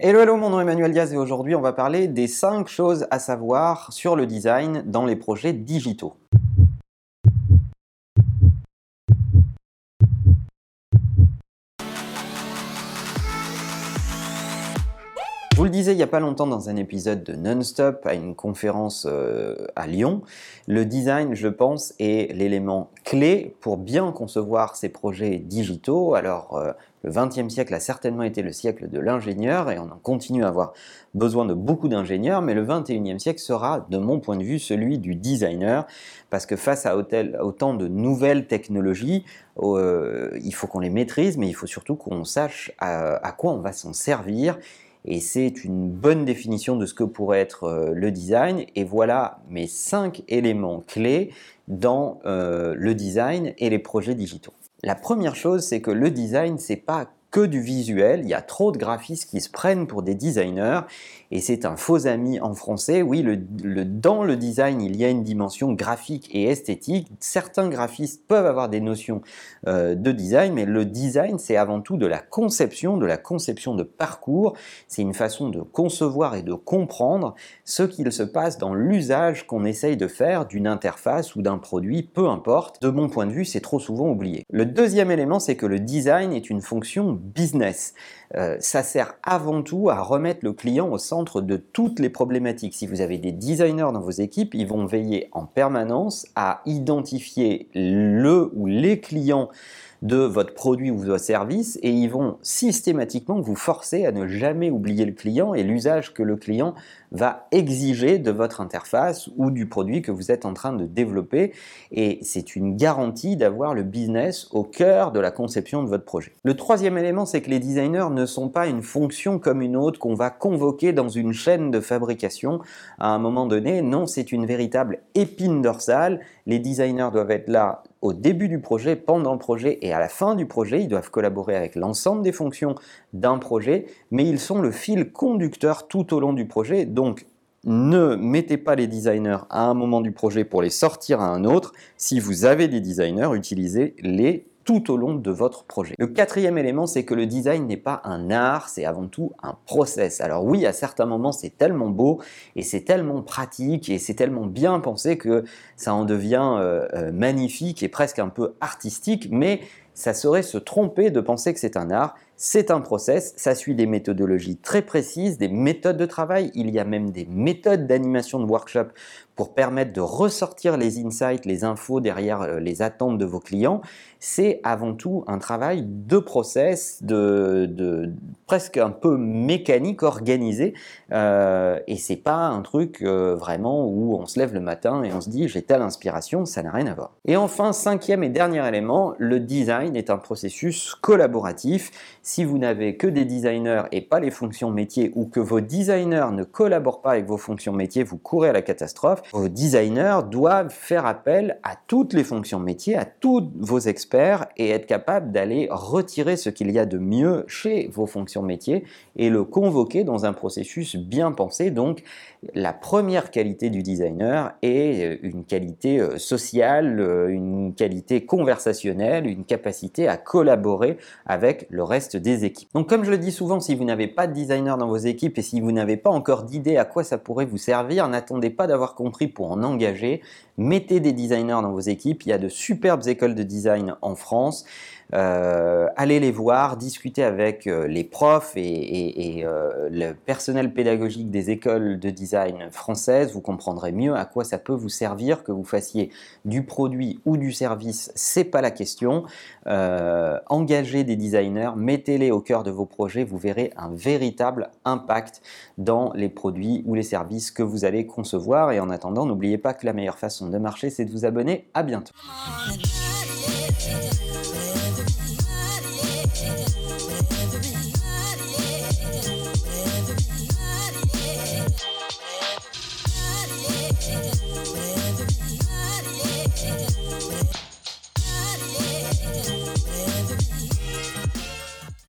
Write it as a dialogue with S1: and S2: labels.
S1: Hello, hello, mon nom est Emmanuel Diaz et aujourd'hui on va parler des 5 choses à savoir sur le design dans les projets digitaux. Vous le disais il n'y a pas longtemps dans un épisode de Non-Stop à une conférence euh, à Lyon, le design, je pense, est l'élément clé pour bien concevoir ces projets digitaux. Alors, euh, le XXe siècle a certainement été le siècle de l'ingénieur et on en continue à avoir besoin de beaucoup d'ingénieurs, mais le XXIe siècle sera, de mon point de vue, celui du designer, parce que face à autant de nouvelles technologies, euh, il faut qu'on les maîtrise, mais il faut surtout qu'on sache à quoi on va s'en servir et c'est une bonne définition de ce que pourrait être euh, le design. Et voilà mes cinq éléments clés dans euh, le design et les projets digitaux. La première chose, c'est que le design, c'est pas que du visuel. Il y a trop de graphistes qui se prennent pour des designers et c'est un faux ami en français. Oui, le, dans le design, il y a une dimension graphique et esthétique. Certains graphistes peuvent avoir des notions euh, de design, mais le design, c'est avant tout de la conception, de la conception de parcours. C'est une façon de concevoir et de comprendre ce qu'il se passe dans l'usage qu'on essaye de faire d'une interface ou d'un produit, peu importe. De mon point de vue, c'est trop souvent oublié. Le deuxième élément, c'est que le design est une fonction business. Euh, ça sert avant tout à remettre le client au centre de toutes les problématiques. Si vous avez des designers dans vos équipes, ils vont veiller en permanence à identifier le ou les clients de votre produit ou de votre service et ils vont systématiquement vous forcer à ne jamais oublier le client et l'usage que le client va exiger de votre interface ou du produit que vous êtes en train de développer et c'est une garantie d'avoir le business au cœur de la conception de votre projet. Le troisième élément, c'est que les designers ne sont pas une fonction comme une autre qu'on va convoquer dans une chaîne de fabrication à un moment donné. Non, c'est une véritable épine dorsale. Les designers doivent être là au début du projet, pendant le projet et à la fin du projet. Ils doivent collaborer avec l'ensemble des fonctions d'un projet, mais ils sont le fil conducteur tout au long du projet. Donc, ne mettez pas les designers à un moment du projet pour les sortir à un autre. Si vous avez des designers, utilisez-les tout au long de votre projet. Le quatrième élément, c'est que le design n'est pas un art, c'est avant tout un process. Alors oui, à certains moments, c'est tellement beau et c'est tellement pratique et c'est tellement bien pensé que ça en devient euh, euh, magnifique et presque un peu artistique, mais ça serait se tromper de penser que c'est un art. C'est un process, ça suit des méthodologies très précises, des méthodes de travail, il y a même des méthodes d'animation de workshop pour permettre de ressortir les insights, les infos derrière euh, les attentes de vos clients. C'est avant tout un travail de process, de, presque un peu mécanique, organisé, euh, et c'est pas un truc euh, vraiment où on se lève le matin et on se dit j'ai telle inspiration, ça n'a rien à voir. Et enfin, cinquième et dernier élément, le design est un processus collaboratif si vous n'avez que des designers et pas les fonctions métiers ou que vos designers ne collaborent pas avec vos fonctions métiers, vous courez à la catastrophe. Vos designers doivent faire appel à toutes les fonctions métiers, à tous vos experts et être capables d'aller retirer ce qu'il y a de mieux chez vos fonctions métiers et le convoquer dans un processus bien pensé. Donc, la première qualité du designer est une qualité euh, sociale, euh, une qualité conversationnelle, une capacité à collaborer avec le reste des équipes. Donc comme je le dis souvent, si vous n'avez pas de designer dans vos équipes et si vous n'avez pas encore d'idée à quoi ça pourrait vous servir, n'attendez pas d'avoir compris pour en engager. Mettez des designers dans vos équipes. Il y a de superbes écoles de design en France. Euh, allez les voir, discutez avec euh, les profs et, euh, le personnel pédagogique des écoles de design françaises. Vous comprendrez mieux à quoi ça peut vous servir que vous fassiez du produit ou du service. C'est pas la question. engagez des designers, mettez-les au cœur de vos projets. Vous verrez un véritable impact dans les produits ou les services que vous allez concevoir. Et en attendant, n'oubliez pas que la meilleure façon de marcher, c'est de vous abonner. À bientôt. Whatever